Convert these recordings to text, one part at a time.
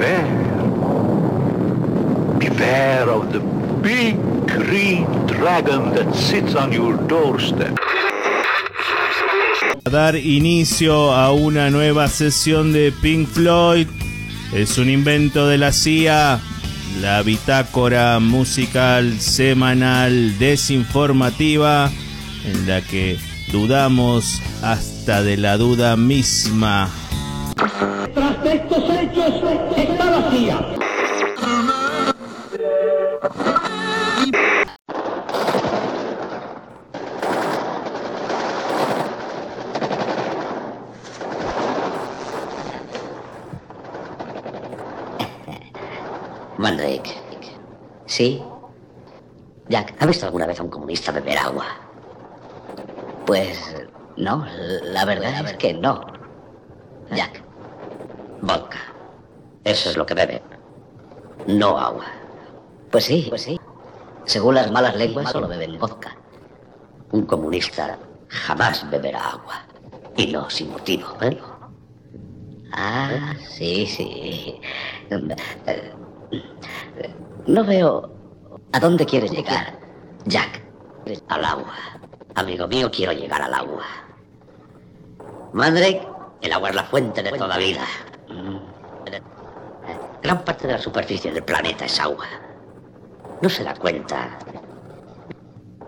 beware. Beware of the big green dragon that sits on your doorstep. dar inicio a una nueva sesión de Pink Floyd. Es un invento de la CIA, la bitácora musical semanal desinformativa en la que dudamos hasta de la duda misma. Tras estos hechos está la CIA. Mandrake. ¿Sí? Jack, ¿ha visto alguna vez a un comunista beber agua? Pues no, la verdad es que no. Jack. Eso es lo que beben. No agua. Pues sí, pues sí. Según las malas lenguas, solo beben vodka. Un comunista jamás beberá agua. Y no sin motivo, ¿eh? Ah, sí, sí. No veo a dónde quieres llegar, Jack. Al agua. Amigo mío, quiero llegar al agua. Mandrake, el agua es la fuente de toda vida. Gran parte de la superficie del planeta es agua. No se da cuenta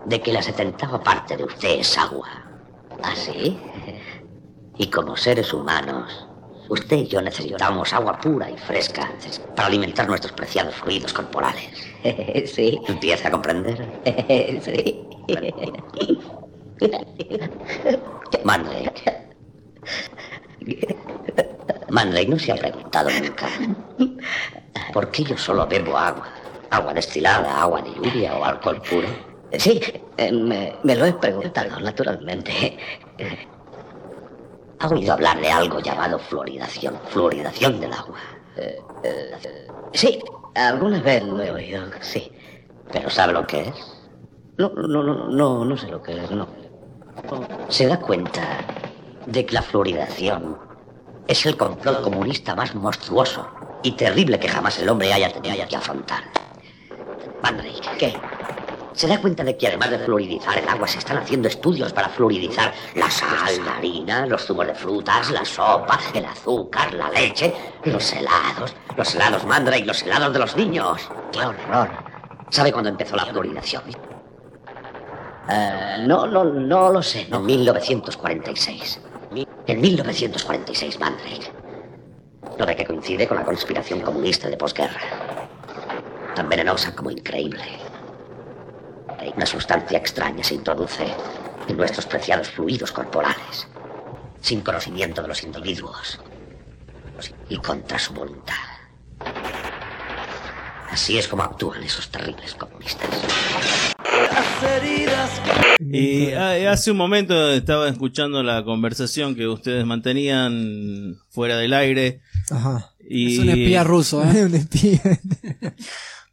de que la setentava parte de usted es agua. ¿Ah, sí? Y como seres humanos, usted y yo necesitamos agua pura y fresca para alimentar nuestros preciados fluidos corporales. Sí. ¿Empieza a comprender? Sí. Mandrake. Mandrake no se ha preguntado nunca por qué yo solo bebo agua. Agua destilada, agua de lluvia o alcohol puro. Sí, eh, me, me lo he preguntado, naturalmente. ¿Ha oído hablar de algo llamado fluoridación? Fluoridación del agua. Eh, eh, sí, alguna vez lo he oído, sí. ¿Pero sabe lo que es? No, no, no, no, no sé lo que es, no. ¿Se da cuenta de que la fluoridación es el complot comunista más monstruoso y terrible que jamás el hombre haya tenido que afrontar? Mandrake, ¿qué? ¿Se da cuenta de que además de fluoridizar el agua se están haciendo estudios para fluoridizar la sal, la harina, los zumos de frutas, la sopa, el azúcar, la leche, los helados, los helados Mandrake, los helados de los niños? ¡Qué horror! ¿Sabe cuándo empezó la fluoridación? Eh, no, no, no lo sé. En 1946. En 1946, Mandrake. Lo de que coincide con la conspiración comunista de posguerra. Tan venenosa como increíble. Una sustancia extraña se introduce en nuestros preciados fluidos corporales, sin conocimiento de los individuos y contra su voluntad. Así es como actúan esos terribles comunistas. Y ah, hace un momento estaba escuchando la conversación que ustedes mantenían fuera del aire. Ajá. Y, Es un espía ruso, ¿eh? Un espía.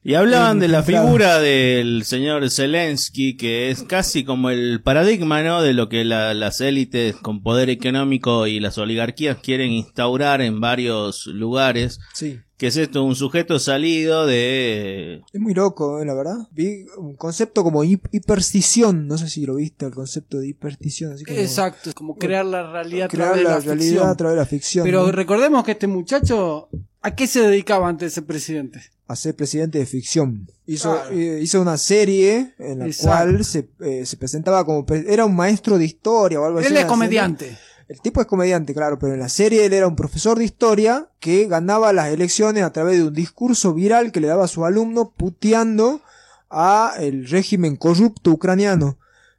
y hablaban de la figura del señor Zelensky, que es casi como el paradigma, ¿no? De lo que la- las élites con poder económico y las oligarquías quieren instaurar en varios lugares. Sí. Que es esto, un sujeto salido de... Es muy loco, eh, la verdad. Vi un concepto como hip- hiperstición. No sé si lo viste, el concepto de hiperstición. Así como Exacto, es como crear la realidad a crear través de la, la, realidad ficción. a través de la ficción. Pero ¿no? recordemos que este muchacho, ¿a qué se dedicaba antes de ser presidente? a ser presidente de ficción. Hizo, Claro. eh, hizo una serie en la Exacto. cual se, eh, se presentaba como... Era un maestro de historia o algo así. Él es la comediante. serie. El tipo es comediante, claro, pero en la serie él era un profesor de historia que ganaba las elecciones a través de un discurso viral que le daba a su alumno puteando a el régimen corrupto ucraniano.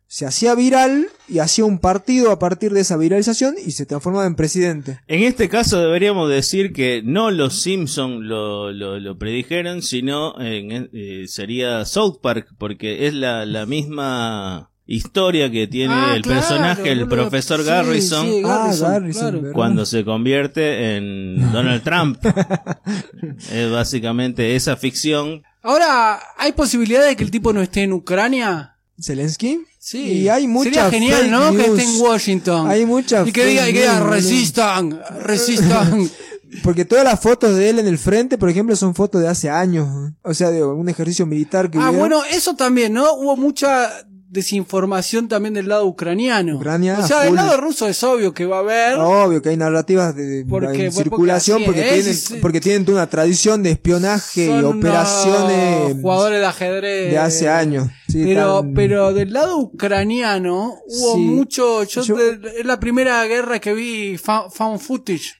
Se hacía viral y hacía un partido a partir de esa viralización y se transformaba en presidente. En este caso deberíamos decir que no los Simpson lo, lo, lo predijeron, sino en- eh, sería South Park, porque es la, la misma historia que tiene Ah, el claro, personaje, el boludo. profesor Sí, Garrison, sí, Garrison, ah, Garrison, claro. ¿verdad? cuando se convierte en Donald Trump. es básicamente esa ficción. Ahora, ¿hay posibilidad de que el tipo no esté en Ucrania? Zelensky. Sí. Y hay mucha Sería genial, fake ¿no? Que esté en Washington. Hay mucha Y que diga, y que diga, resistan, resistan. Porque todas las fotos de él en el frente, por ejemplo, son fotos de hace años. ¿eh? O sea, de un ejercicio militar que Ah, hubiera. bueno, eso también, ¿no? Hubo mucha desinformación también del lado ucraniano. Ucrania, o sea, del lado ruso es obvio que va a haber. Obvio que hay narrativas de, de- Porque- en circulación porque, es, tienen, porque tienen toda una tradición de espionaje y operaciones jugadores de ajedrez de hace años. Sí, pero tan- pero del lado ucraniano hubo Sí. mucho yo, Yo- de- es la primera guerra que vi fa- found footage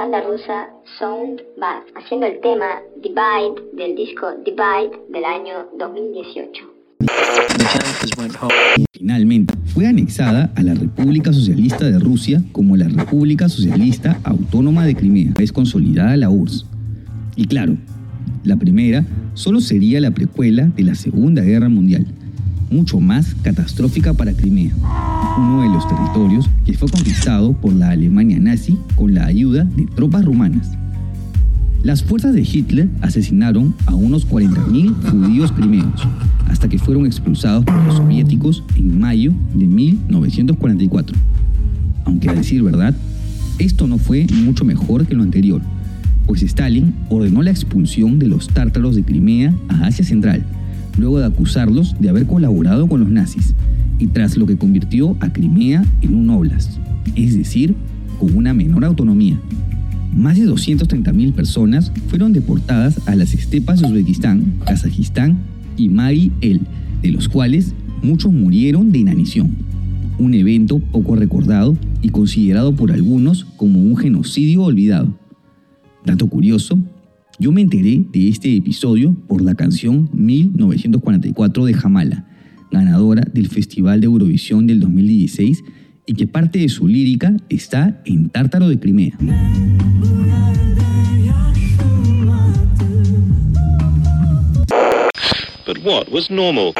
banda rusa Soundbath haciendo el tema Divide del disco Divide del año 2018. Finalmente, fue anexada a la República Socialista de Rusia como la República Socialista Autónoma de Crimea, es consolidada la URSS. Y claro, la primera solo sería la precuela de la Segunda Guerra Mundial, mucho más catastrófica para Crimea, uno de los territorios que fue conquistado por la Alemania nazi con la ayuda de tropas rumanas. Las fuerzas de Hitler asesinaron a unos 40.000 judíos crimeos, hasta que fueron expulsados por los soviéticos en mayo de 1944. Aunque a decir verdad, esto no fue mucho mejor que lo anterior, pues Stalin ordenó la expulsión de los tártaros de Crimea a Asia Central, luego de acusarlos de haber colaborado con los nazis, y tras lo que convirtió a Crimea en un oblast, es decir, con una menor autonomía. Más de 230.000 personas fueron deportadas a las estepas de Uzbekistán, Kazajistán y Mari El, de los cuales muchos murieron de inanición. Un evento poco recordado y considerado por algunos como un genocidio olvidado. Dato curioso, yo me enteré de este episodio por la canción 1944 de Jamala, ganadora del Festival de Eurovisión del 2016 y que parte de su lírica está en Tártaro de Crimea. But what was normal?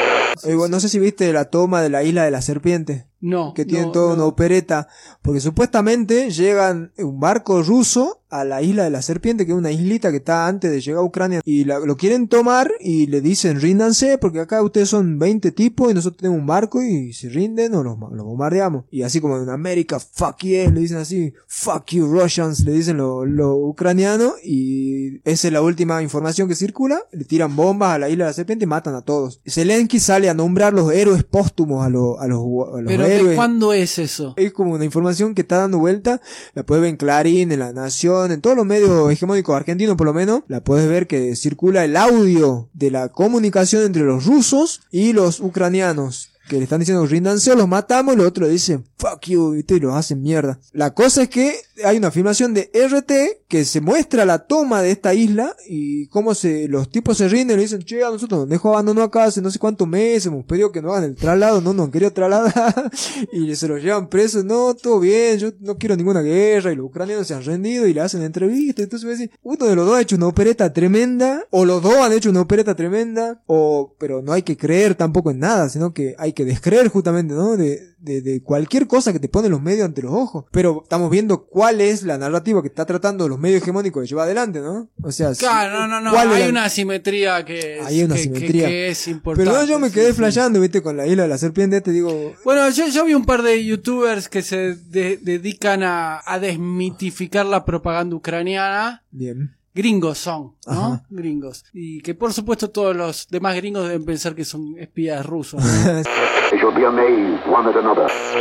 Eh, bueno, no sé si viste la toma de la isla de la serpiente. No. que tienen no, toda no. una opereta, porque supuestamente llegan un barco ruso a la isla de la serpiente, que es una islita que está antes de llegar a Ucrania, y la- lo quieren tomar y le dicen ríndanse, porque acá ustedes son 20 tipos y nosotros tenemos un barco y se rinden o los, bombardeamos. Y así como en América, fuck yeah, le dicen así, fuck you Russians, le dicen los lo ucranianos, y esa es la última información que circula, le tiran bombas a la isla de la serpiente y matan a todos. Zelensky sale a nombrar los héroes póstumos a, los a los, a los Pero ¿de héroes. cuándo es eso? Es como una información que está dando vuelta. La puedes ver en Clarín, en La Nación, en todos los medios hegemónicos argentinos por lo menos. La puedes ver que circula el audio de la comunicación entre los rusos y los ucranianos. Que le están diciendo ríndanse o los matamos los otros le dicen fuck you ¿viste? y los hacen mierda. La cosa es que hay una filmación de RT que se muestra la toma de esta isla y cómo se, los tipos se rinden y le dicen che a nosotros nos dejó abandonado acá hace no sé cuántos meses, hemos pedido que nos hagan el traslado, no nos han querido trasladar y se los llevan presos, no, todo bien, yo no quiero ninguna guerra y los ucranianos se han rendido y le hacen entrevistas, entonces me dicen, uno de los dos ha hecho una opereta tremenda, o los dos han hecho una opereta tremenda, o, pero no hay que creer tampoco en nada, sino que hay que descreer justamente, ¿no? De, de, de cualquier cosa que te ponen los medios ante los ojos. Pero estamos viendo cuál es la narrativa que está tratando los medios hegemónicos de llevar adelante, ¿no? O sea, si- Claro, no, no, no. ¿cuál es Hay la- una asimetría que es, Hay una que- que- asimetría. que es importante. Pero no, yo me quedé sí. flasheando, viste, con la isla de la serpiente, te digo, Bueno, yo, yo vi un par de youtubers que se de- dedican a, a desmitificar la propaganda ucraniana. bien. Gringos son, ¿no? Ajá. Gringos. Y que por supuesto todos los demás gringos deben pensar que son espías rusos.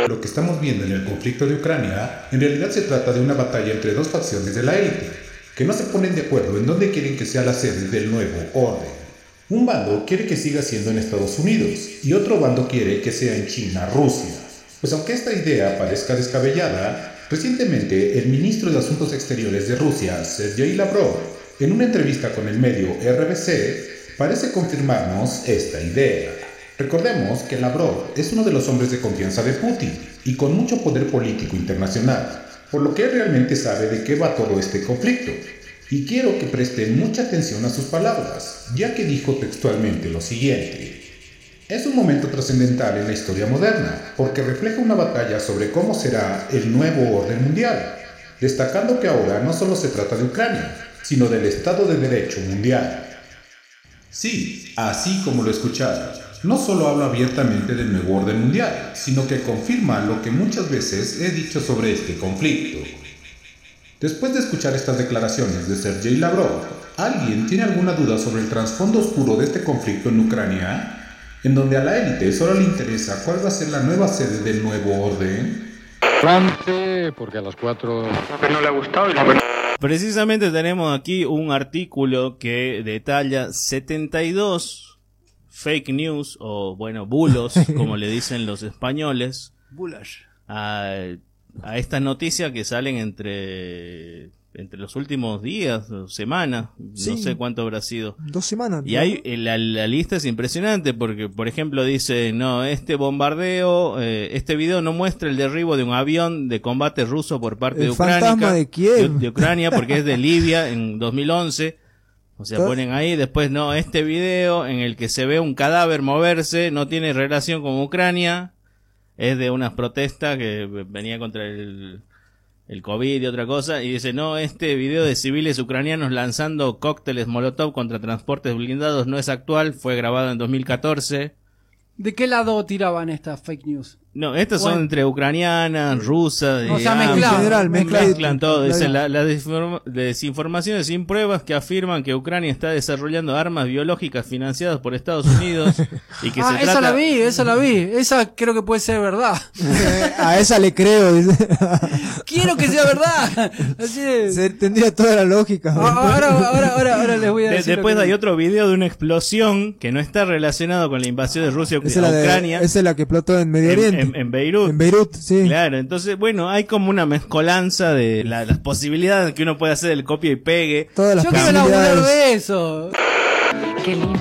Lo que estamos viendo en el conflicto de Ucrania en realidad se trata de una batalla entre dos facciones de la élite, que no se ponen de acuerdo en dónde quieren que sea la sede del nuevo orden. Un bando quiere que siga siendo en Estados Unidos y otro bando quiere que sea en China, Rusia. Pues aunque esta idea parezca descabellada, recientemente el ministro de Asuntos Exteriores de Rusia, Sergei Lavrov, en una entrevista con el medio RBC, parece confirmarnos esta idea. Recordemos que Lavrov es uno de los hombres de confianza de Putin y con mucho poder político internacional, por lo que él realmente sabe de qué va todo este conflicto. Y quiero que presten mucha atención a sus palabras, ya que dijo textualmente lo siguiente. Es un momento trascendental en la historia moderna, porque refleja una batalla sobre cómo será el nuevo orden mundial, destacando que ahora no solo se trata de Ucrania, sino del Estado de Derecho mundial. Sí, así como lo escucharon, no solo habla abiertamente del nuevo orden mundial, sino que confirma lo que muchas veces he dicho sobre este conflicto. Después de escuchar estas declaraciones de Sergei Lavrov, ¿alguien tiene alguna duda sobre el trasfondo oscuro de este conflicto en Ucrania? En donde a la élite solo le interesa cuál va a ser la nueva sede del nuevo orden. porque a las 4 No le ha gustado y Precisamente tenemos aquí un artículo que detalla 72 fake news o bueno, bulos, como le dicen los españoles, Bulash. ah, a estas noticias que salen entre entre los últimos días semanas, Sí. no sé cuánto habrá sido. Dos semanas. Y ¿no? hay, eh, la, la lista es impresionante porque, por ejemplo, dice, no, este bombardeo, eh, este video no muestra el derribo de un avión de combate ruso por parte El de Ucrania. fantasma de Kiev. de Ucrania, porque es de Libia en 2011. O sea, ponen ahí, después, no, este video en el que se ve un cadáver moverse no tiene relación con Ucrania. Es de unas protestas que venía contra el, el COVID y otra cosa. Y dice, no, este video de civiles ucranianos lanzando cócteles Molotov contra transportes blindados no es actual, fue grabado en 2014. ¿De qué lado tiraban estas fake news? No, estas son Bueno. entre ucranianas, rusas, O sea, mezclado. En general, mezclan, mezclado. todo. Dice, Claro. la, la desinforma- desinformaciones sin pruebas que afirman que Ucrania está desarrollando armas biológicas financiadas por Estados Unidos y que ah, se esa trata... la vi, esa la vi. Esa creo que puede ser verdad. A esa le creo. dice. Quiero que sea verdad. Así es. Se tendría toda la lógica. Ah, Ahora, ahora, ahora, ahora les voy a De- decir. lo después que- hay otro video de una explosión que no está relacionado con la invasión de Rusia a Esa es, la de- Ucrania. esa es la que explotó en Medio en, Oriente. en- en Beirut. En Beirut, sí. Claro, entonces, bueno, hay como una mezcolanza de la- las posibilidades que uno puede hacer del copia y pegue. Todas las Yo quiero laburar de eso. Qué lindo.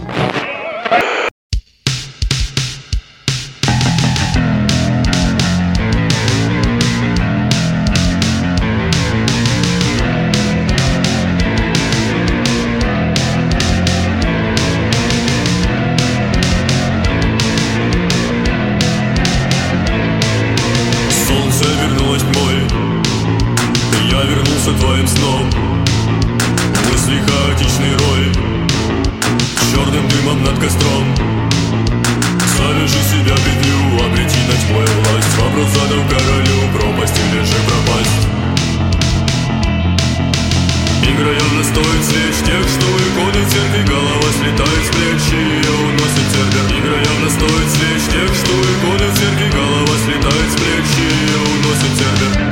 танцует, он в зеркале, голова слетает с плеч и уносит тебя.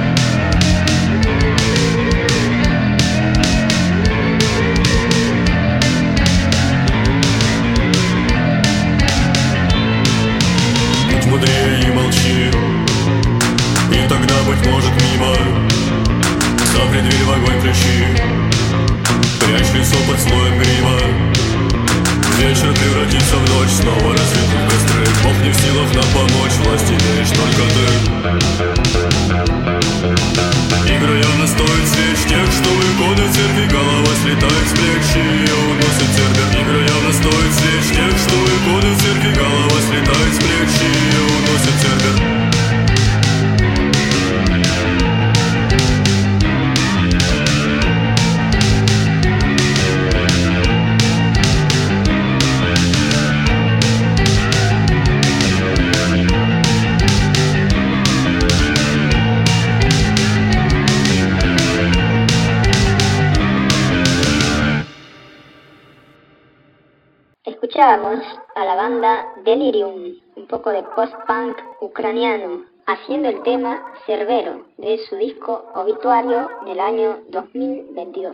Un poco de post-punk ucraniano, haciendo el tema Cerbero de su disco Obituario del año 2022.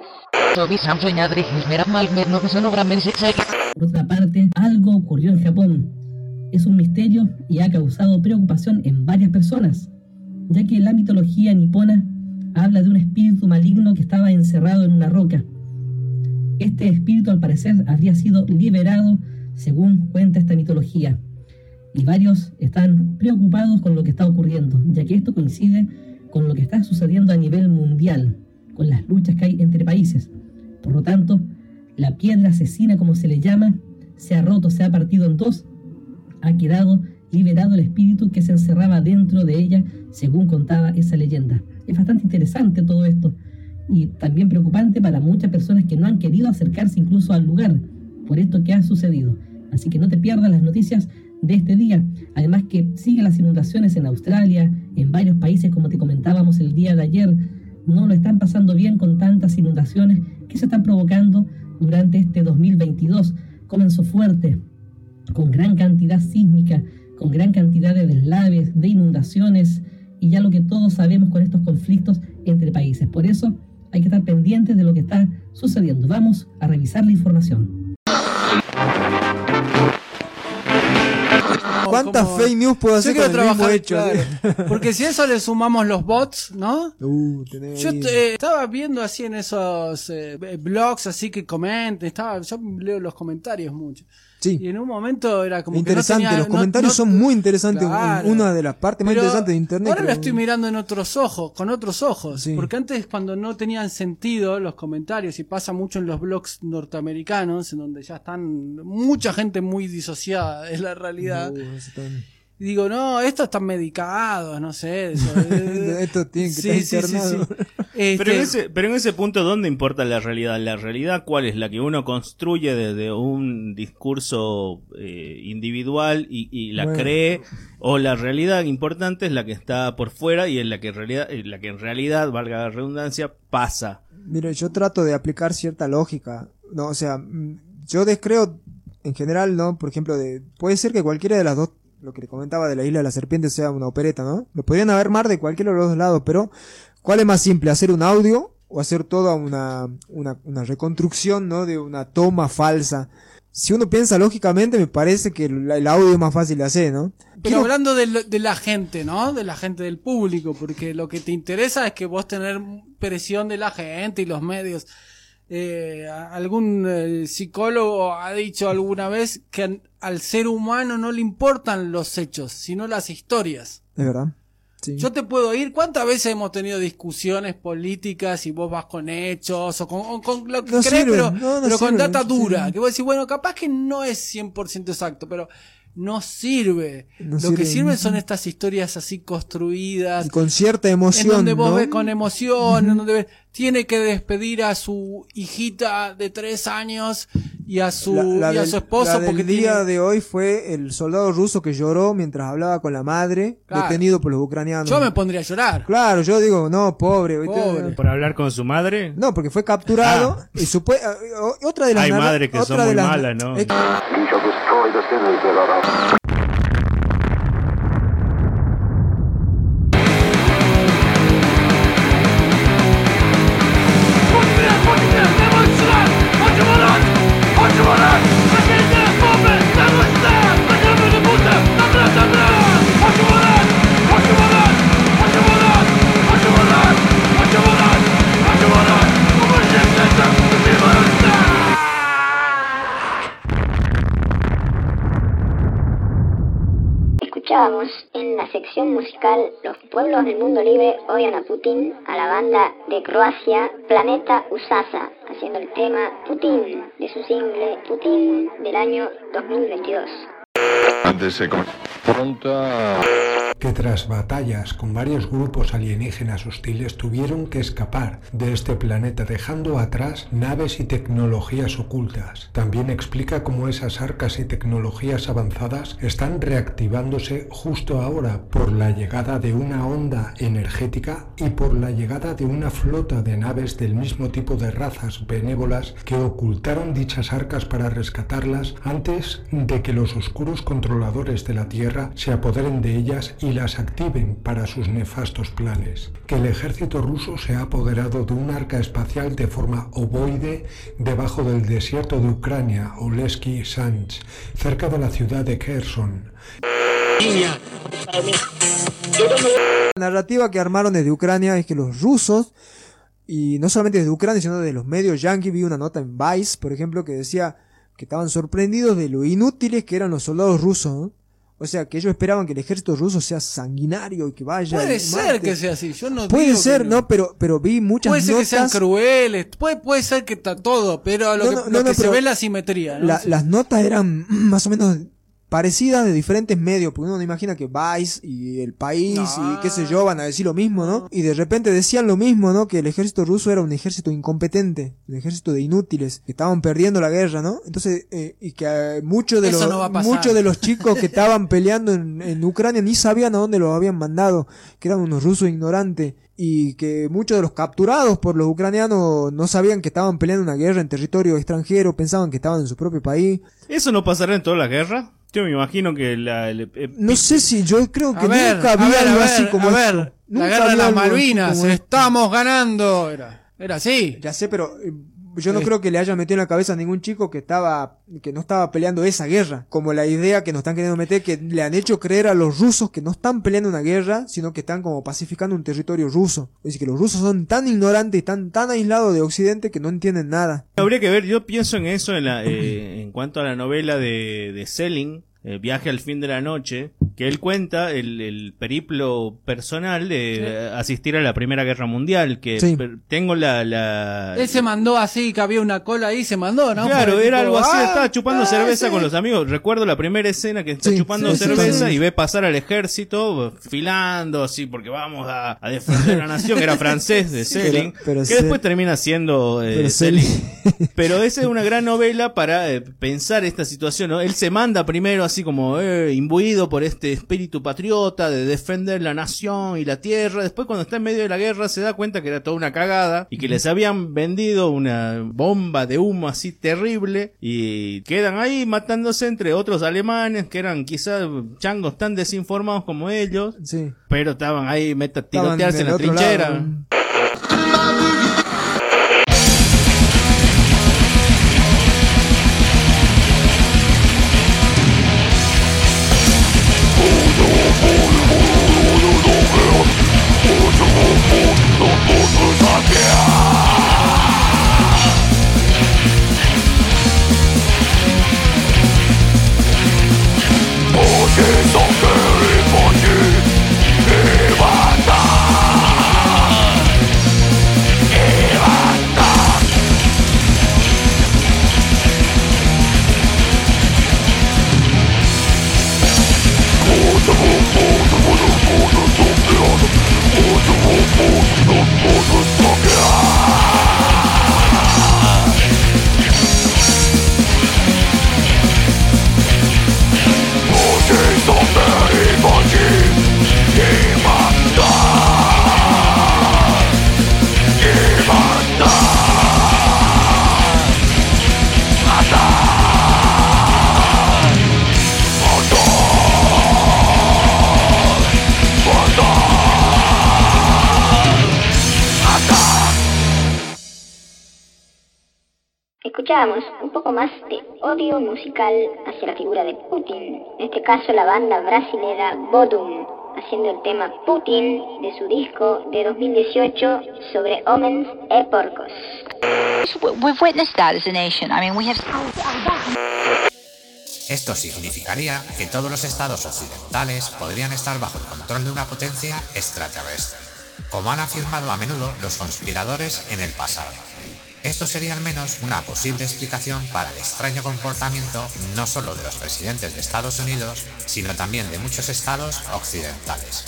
Por otra parte, algo ocurrió en Japón. Es un misterio y ha causado preocupación en varias personas, ya que la mitología nipona habla de un espíritu maligno que estaba encerrado en una roca. Este espíritu al parecer habría sido liberado según cuenta esta mitología. Y varios están preocupados con lo que está ocurriendo, ya que esto coincide con lo que está sucediendo a nivel mundial, con las luchas que hay entre países. Por lo tanto, la piedra asesina, como se le llama, se ha roto, se ha partido en dos, ha quedado liberado el espíritu que se encerraba dentro de ella, según contaba esa leyenda. Es bastante interesante todo esto y también preocupante para muchas personas que no han querido acercarse incluso al lugar por esto que ha sucedido. Así que no te pierdas las noticias de este día. Además que siguen las inundaciones en Australia, en varios países como te comentábamos el día de ayer. No lo están pasando bien con tantas inundaciones que se están provocando durante este 2022. Comenzó fuerte, con gran cantidad sísmica, con gran cantidad de deslaves, de inundaciones y ya lo que todos sabemos con estos conflictos entre países. Por eso hay que estar pendientes de lo que está sucediendo. Vamos a revisar la información. ¿Cuántas como- fake news puedo Yo hacer quiero con el mismo trabajar, hecho? claro. Porque si a eso le sumamos los bots, ¿no? Uh, tenés Yo eh, estaba viendo así en esos eh, blogs así que comenten, estaba, yo leo los comentarios mucho. Sí. Y en un momento era como Interesante, que no tenía, los no- comentarios no- son muy interesantes. Claro. Una de las partes más Pero interesantes de internet. Ahora lo estoy mirando en otros ojos, con otros ojos. Sí. Porque antes cuando no tenían sentido los comentarios, y pasa mucho en los blogs norteamericanos, en donde ya están mucha gente muy disociada de la realidad. Y digo, no, estos están medicados, no sé. Eso, eh. Estos tienen que Sí, estar sí, sí, internados. sí. Este, Pero en, ese, pero en ese punto, ¿dónde importa la realidad? ¿La realidad cuál es? ¿La que uno construye desde un discurso eh, individual y, y la Bueno. cree? ¿O la realidad importante es la que está por fuera y es la que en realidad, eh, la que en realidad, valga la redundancia, pasa? Mire, yo trato de aplicar cierta lógica. No, o sea, mm, yo descreo en general, ¿no? Por ejemplo, de, puede ser que cualquiera de las dos, lo que le comentaba de la isla de la serpiente sea una opereta, ¿no? Lo podrían haber mar de cualquiera de los dos lados, pero ¿cuál es más simple? ¿Hacer un audio o hacer toda una, una, una reconstrucción, ¿no? De una toma falsa. Si uno piensa lógicamente, me parece que el, audio es más fácil de hacer, ¿no? Pero hablando de, lo- de la gente, ¿no? De la gente del público, porque lo que te interesa es que vos tener presión de la gente y los medios. Eh, algún eh, psicólogo ha dicho alguna vez que al ser humano no le importan los hechos, sino las historias. Es verdad. Sí. Yo te puedo ir, ¿cuántas veces hemos tenido discusiones políticas y vos vas con hechos o con, o con lo que No crees, sirve, pero, no, no pero con data dura? Que vos decís, bueno, capaz que no es 100% exacto, pero no sirve. Lo sirve. que sirven son estas historias así construidas. Y con cierta emoción, En donde vos ves con emoción, en donde ves, tiene que despedir a su hijita de tres años y a su, La- la y a del- su esposo la porque día tiene- de hoy fue el soldado ruso que lloró mientras hablaba con la madre, Claro. detenido por los ucranianos. Yo me pondría a llorar. Claro, yo digo, no, pobre. Pobre. ¿Por hablar con su madre? No, porque fue capturado Ah. y supue- o- otra de las Hay madres que son muy las- malas, ¿no? es sección musical Los pueblos del mundo libre odian a Putin a la banda de Croacia Planeta Usasa haciendo el tema Putin de su single Putin del año 2022. Antes se confronta. que tras batallas con varios grupos alienígenas hostiles tuvieron que escapar de este planeta dejando atrás naves y tecnologías ocultas. También explica cómo esas arcas y tecnologías avanzadas están reactivándose justo ahora por la llegada de una onda energética y por la llegada de una flota de naves del mismo tipo de razas benévolas que ocultaron dichas arcas para rescatarlas antes de que los oscuros controladores de la Tierra se apoderen de ellas y las activen para sus nefastos planes. Que el ejército ruso se ha apoderado de un arca espacial de forma ovoide debajo del desierto de Ucrania, Oleski Sanch, cerca de la ciudad de Kherson. La narrativa que armaron desde Ucrania es que los rusos, y no solamente desde Ucrania, sino de los medios yanquis, vi una nota en Vice, por ejemplo, que decía que estaban sorprendidos de lo inútiles que eran los soldados rusos. ¿no? O sea, que ellos esperaban que el ejército ruso sea sanguinario y que vaya. Puede ser que sea así, yo no Puede digo ser, no. no, pero, pero vi muchas Puede ser que sean notas. crueles, puede, puede ser que está todo, pero lo No, que, no, lo no, que se pero ve es la simetría. ¿no? La-. Las notas eran más o menos parecidas de diferentes medios, porque uno no imagina que Vice y el país y qué sé yo van a decir lo mismo, ¿no? Y de repente decían lo mismo, ¿no? Que el ejército ruso era un ejército incompetente, un ejército de inútiles, que estaban perdiendo la guerra, ¿no? Entonces, eh, y que eh, muchos de Eso los no muchos de los chicos que estaban peleando en, en Ucrania ni sabían a dónde los habían mandado, que eran unos rusos ignorantes y que muchos de los capturados por los ucranianos no sabían que estaban peleando una guerra en territorio extranjero, pensaban que estaban en su propio país. ¿Eso no pasará en toda la guerra? Yo me imagino que la... el- eh, No sé si yo creo que ver, nunca había ver, algo así como a ver, Nunca la guerra de las Malvinas, estamos ganando. Era, era así. Ya sé, pero eh, yo no creo que le hayan metido en la cabeza a ningún chico que estaba, que no estaba peleando esa guerra. Como la idea que nos están queriendo meter, que le han hecho creer a los rusos que no están peleando una guerra, sino que están como pacificando un territorio ruso. Es decir, que los rusos son tan ignorantes y tan, tan aislados de Occidente que no entienden nada. Habría que ver, yo pienso en eso en, la, eh, en cuanto a la novela de, de Selling, eh, Viaje al fin de la noche, que él cuenta el, el periplo personal de asistir a la Primera Guerra Mundial, que Sí. tengo la... la Él se mandó así, que había una cola ahí, se mandó, ¿no? Claro, era tipo, algo así, ah, estaba chupando ah, cerveza sí. con los amigos. Recuerdo la primera escena que está chupando cerveza sí. y ve pasar al ejército filando así porque vamos a, a defender la nación. Era francés de Selling, pero- pero que Se- después termina siendo eh, pero. Selling- Pero esa es una gran novela para eh, pensar esta situación, ¿no? Él se manda primero así como eh, imbuido por este espíritu patriota de defender la nación y la tierra. Después cuando está en medio de la guerra se da cuenta que era toda una cagada y que les habían vendido una bomba de humo así terrible y quedan ahí matándose entre otros alemanes que eran quizás changos tan desinformados como ellos. Sí. Pero estaban ahí meta tirotearse en la trinchera. lado. Oh, Escuchábamos un poco más de odio musical hacia la figura de Putin, en este caso la banda brasilera Bodum, haciendo el tema Putin de su disco de 2018 sobre Homens e Porcos. We've witnessed that as a nation. I mean, we have. Esto significaría que todos los estados occidentales podrían estar bajo el control de una potencia extraterrestre, como han afirmado a menudo los conspiradores en el pasado. Esto sería al menos una posible explicación para el extraño comportamiento no solo de los presidentes de Estados Unidos, sino también de muchos estados occidentales.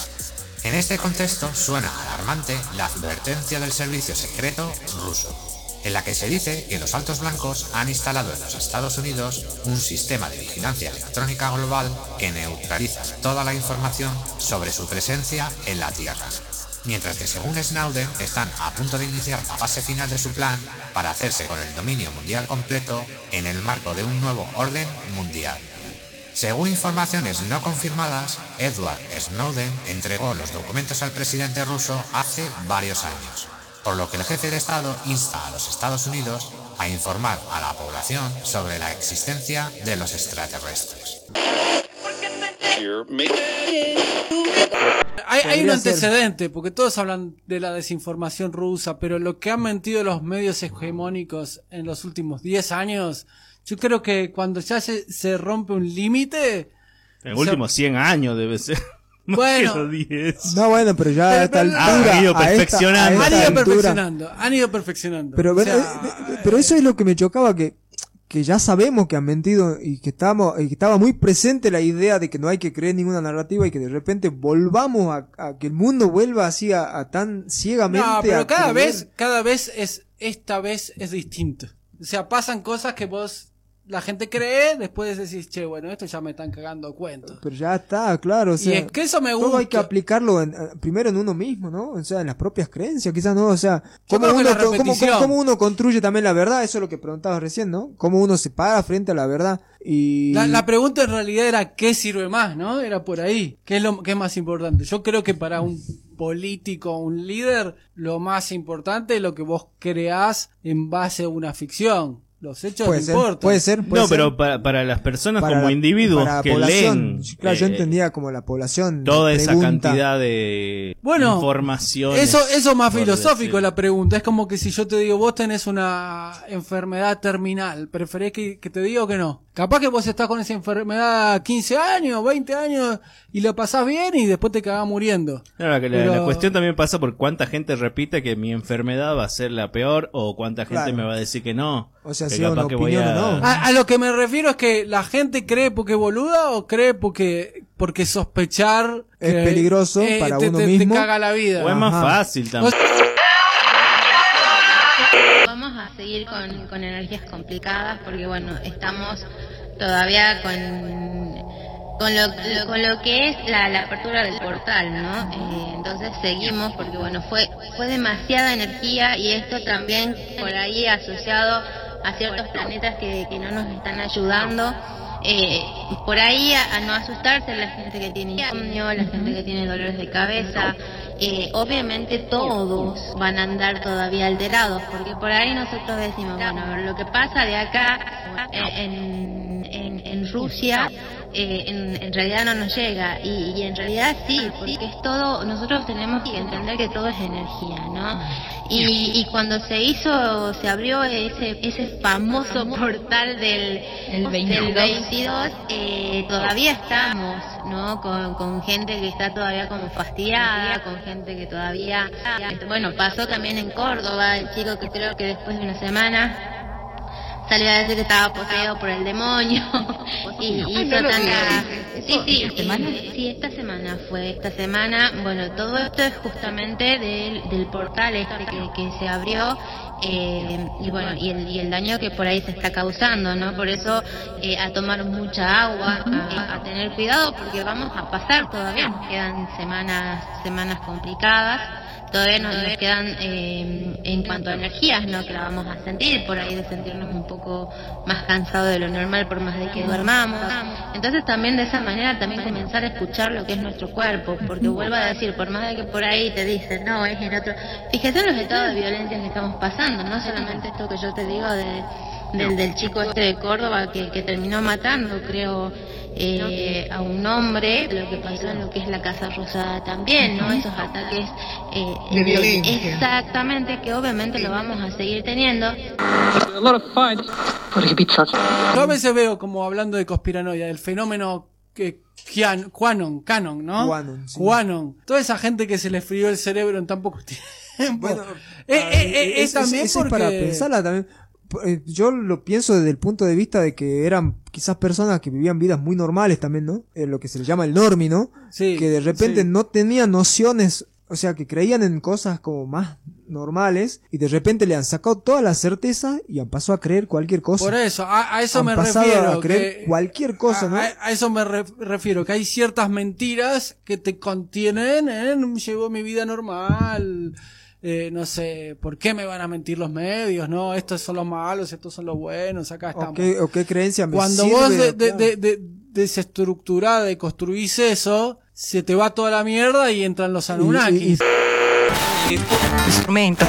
En este contexto suena alarmante la advertencia del servicio secreto ruso, en la que se dice que los altos blancos han instalado en los Estados Unidos un sistema de vigilancia electrónica global que neutraliza toda la información sobre su presencia en la Tierra. Mientras que según Snowden están a punto de iniciar la fase final de su plan para hacerse con el dominio mundial completo en el marco de un nuevo orden mundial. Según informaciones no confirmadas, Edward Snowden entregó los documentos al presidente ruso hace varios años, por lo que el jefe de Estado insta a los Estados Unidos a informar a la población sobre la existencia de los extraterrestres. Hay, hay un ser. antecedente, porque todos hablan de la desinformación rusa, pero lo que han mentido los medios hegemónicos en los últimos 10 años, yo creo que cuando ya se, se rompe un límite... En los sea, últimos 100 años debe ser. Bueno. que los 10. No, bueno, pero ya a esta pero- altura. Han ido perfeccionando. esta Han ido altura- perfeccionando, han ido perfeccionando. Pero, O sea, eh, eh, pero eso es lo que me chocaba, que, que ya sabemos que han mentido y que, estamos, y que estaba muy presente la idea de que no hay que creer ninguna narrativa y que de repente volvamos a, a que el mundo vuelva así a, a tan ciegamente. No, pero a cada creer. vez, cada vez es, esta vez es distinto. O sea, pasan cosas que vos, la gente cree, después decís, che, bueno, esto ya me están cagando cuentos. Pero ya está, claro. O Y sea, es que eso me todo hay que gusta. aplicarlo en- eh, primero en uno mismo, ¿no? O sea, en las propias creencias, quizás no. O sea, ¿cómo que uno, cómo- cómo- cómo uno construye también la verdad? Eso es lo que preguntabas recién, ¿no? Cómo uno se para frente a la verdad. Y. La, la pregunta en realidad era qué sirve más, ¿no? Era por ahí. ¿Qué es lo qué es más importante? Yo creo que para un, político, un líder, lo más importante es lo que vos creás en base a una ficción. Los hechos Puede no ser, importan. puede ser, puede No, ser. pero para, para las personas Para como la- individuos para la que población. leen Claro, yo eh, entendía como la población. toda esa pregunta. cantidad de Bueno, información. Eso, eso es más filosófico decir. la pregunta. Es como que si yo te digo, vos tenés una enfermedad terminal, ¿preferís que, que te diga o que no? Capaz que vos estás con esa enfermedad 15 años, 20 años y lo pasás bien y después te cagás muriendo. Claro, que la, Pero- la cuestión también pasa por cuánta gente repite que mi enfermedad va a ser la peor o cuánta gente Claro. me va a decir que no. O sea, Sea una opinión a- o no. A, a lo que me refiero es que la gente cree porque es boluda o cree porque, porque sospechar Es que, peligroso eh, para te, uno te- te mismo. caga la vida. O es más Ajá. fácil también. Vamos a seguir con, con energías complicadas porque bueno, estamos todavía con, con, lo, con lo que es la, la apertura del portal, ¿no? Eh, entonces seguimos porque bueno, fue, fue demasiada energía y esto también por ahí asociado a ciertos planetas que, que no nos están ayudando. Eh, por ahí a, a no asustarse la gente que tiene insomnio, la gente que tiene dolores de cabeza. Eh, obviamente todos van a andar todavía alterados, porque por ahí nosotros decimos, bueno, lo que pasa de acá eh, en, en, en Rusia, eh, en, en realidad no nos llega, y, y en realidad sí, porque es todo, nosotros tenemos que entender que todo es energía, ¿no? Y, y cuando se hizo, se abrió ese, ese famoso portal del, El 22. del 22, eh, todavía estamos, ¿no? Con, con gente que está todavía como fastidiada, con gente que todavía, bueno, pasó también en Córdoba, el chico que creo que después de una semana salió a decir que estaba poseído por el demonio. Y hizo no lo tanta sí sí ¿Esta semana? sí esta semana fue esta semana. Bueno todo esto es justamente del, del portal este que, que se abrió eh, y bueno y el, y el daño que por ahí se está causando no por eso eh, a tomar mucha agua a, a tener cuidado porque vamos a pasar todavía. Nos quedan semanas semanas complicadas todavía nos, nos quedan eh, en cuanto a energías, ¿no? Que la vamos a sentir, por ahí de sentirnos un poco más cansados de lo normal por más de que duermamos. Entonces también de esa manera también comenzar a escuchar lo que es nuestro cuerpo, porque vuelvo a decir, por más de que por ahí te dicen, no, es en otro... Fíjate en los estados de violencia que estamos pasando, no solamente esto que yo te digo de, del, del chico este de Córdoba que, que terminó matando, creo, eh, a un hombre, lo que pasó en lo que es la Casa Rosada también, ¿no? Esos ataques eh, De violencia. Exactamente, que obviamente lo vamos a seguir teniendo. Yo a veces veo como hablando de conspiranoia, del fenómeno que Kian- Quanon, Canon, ¿no? Quanon, sí. Quanon. Toda esa gente que se le frió el cerebro en tan poco tiempo. Eh, eh, Ah, eh, es, es- también es- es porque... para pensarla también. Eh, Yo lo pienso desde el punto de vista de que eran quizás personas que vivían vidas muy normales también, ¿no? Eh, lo que se le llama el normi, ¿no? Sí, que de repente sí. no tenían nociones, o sea, que creían en cosas como más normales y de repente le han sacado toda la certeza y han pasado a creer cualquier cosa. Por eso, a, a eso Han me pasado refiero. a creer que- cualquier cosa, ¿no? A, a eso me re- refiero, que hay ciertas mentiras que te contienen en llevo mi vida normal. Eh, no sé, ¿por qué me van a mentir los medios? No, estos son los malos, estos son los buenos, acá o, estamos. qué, o qué creencia me Cuando sirve, vos de, de, de, de- desestructurás, deconstruís eso, se te va toda la mierda y entran los Anunnakis. Instrumento.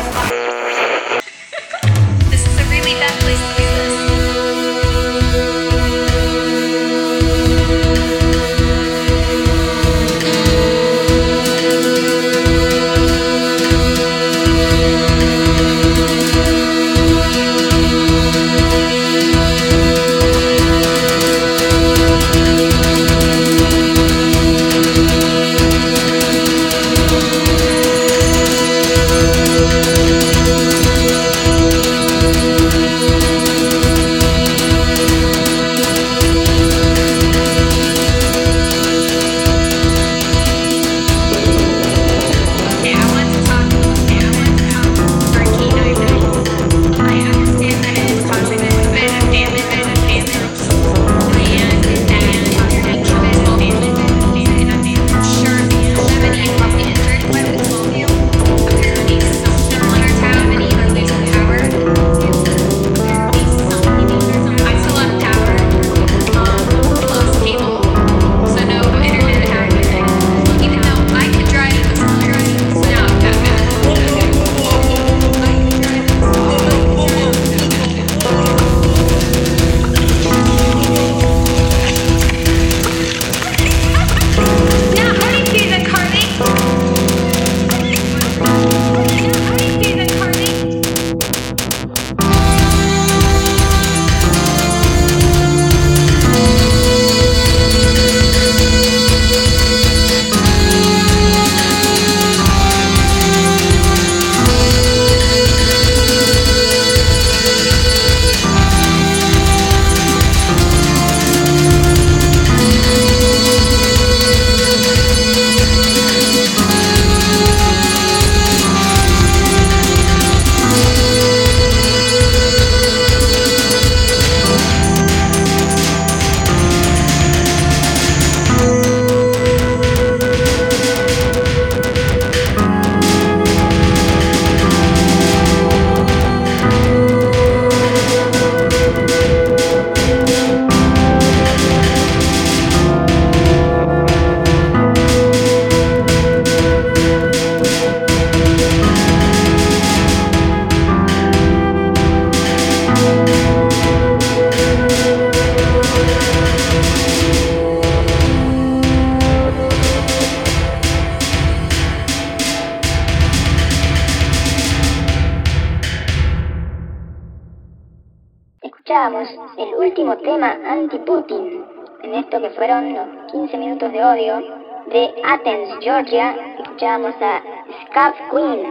15 minutos de odio, de Athens, Georgia, escuchábamos a Scab Queen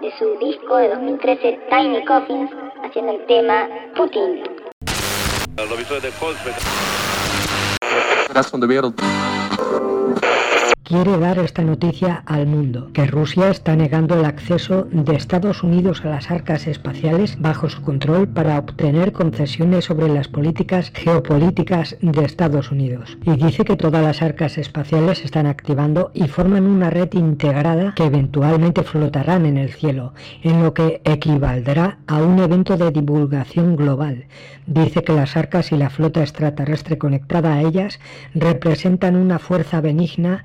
de su disco de 2013 Tiny Coffins haciendo el tema Putin quiere dar esta noticia al mundo, que Rusia está negando el acceso de Estados Unidos a las arcas espaciales bajo su control para obtener concesiones sobre las políticas geopolíticas de Estados Unidos. Y dice que todas las arcas espaciales se están activando y forman una red integrada que eventualmente flotarán en el cielo, en lo que equivaldrá a un evento de divulgación global. Dice que las arcas y la flota extraterrestre conectada a ellas representan una fuerza benigna,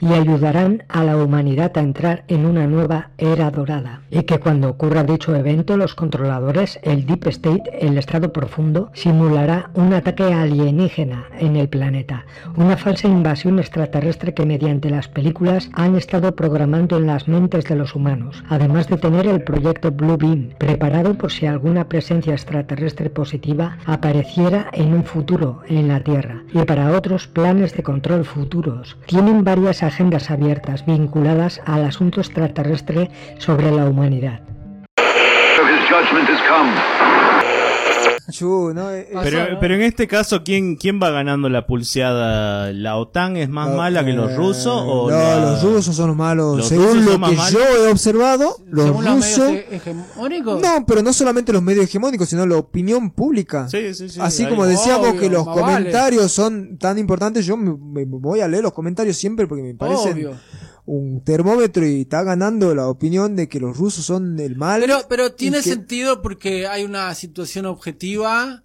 y ayudarán a la humanidad a entrar en una nueva era dorada. Y que cuando ocurra dicho evento, los controladores, el Deep State, el Estado Profundo, simulará un ataque alienígena en el planeta, una falsa invasión extraterrestre que mediante las películas han estado programando en las mentes de los humanos, además de tener el proyecto Blue Beam, preparado por si alguna presencia extraterrestre positiva apareciera en un futuro en la Tierra, y para otros planes de control futuros. Tienen varias agendas abiertas vinculadas al asunto extraterrestre sobre la humanidad. Chu, no, eh, Pero, pero en este caso, ¿quién, ¿quién va ganando la pulseada? ¿La OTAN es más mala que los rusos? O no, la- los rusos son los malos. los Según rusos lo que malos? yo he observado, los Según los medios rusos. he- hegemónicos. No, pero no solamente los medios hegemónicos, sino la opinión pública. Sí, sí, sí, Así ahí. como decíamos Obvio, que los vale. comentarios son tan importantes, yo me, me voy a leer los comentarios siempre porque me parecen Obvio. Un termómetro y está ganando la opinión de que los rusos son el mal. Pero, pero tiene que- sentido porque hay una situación objetiva.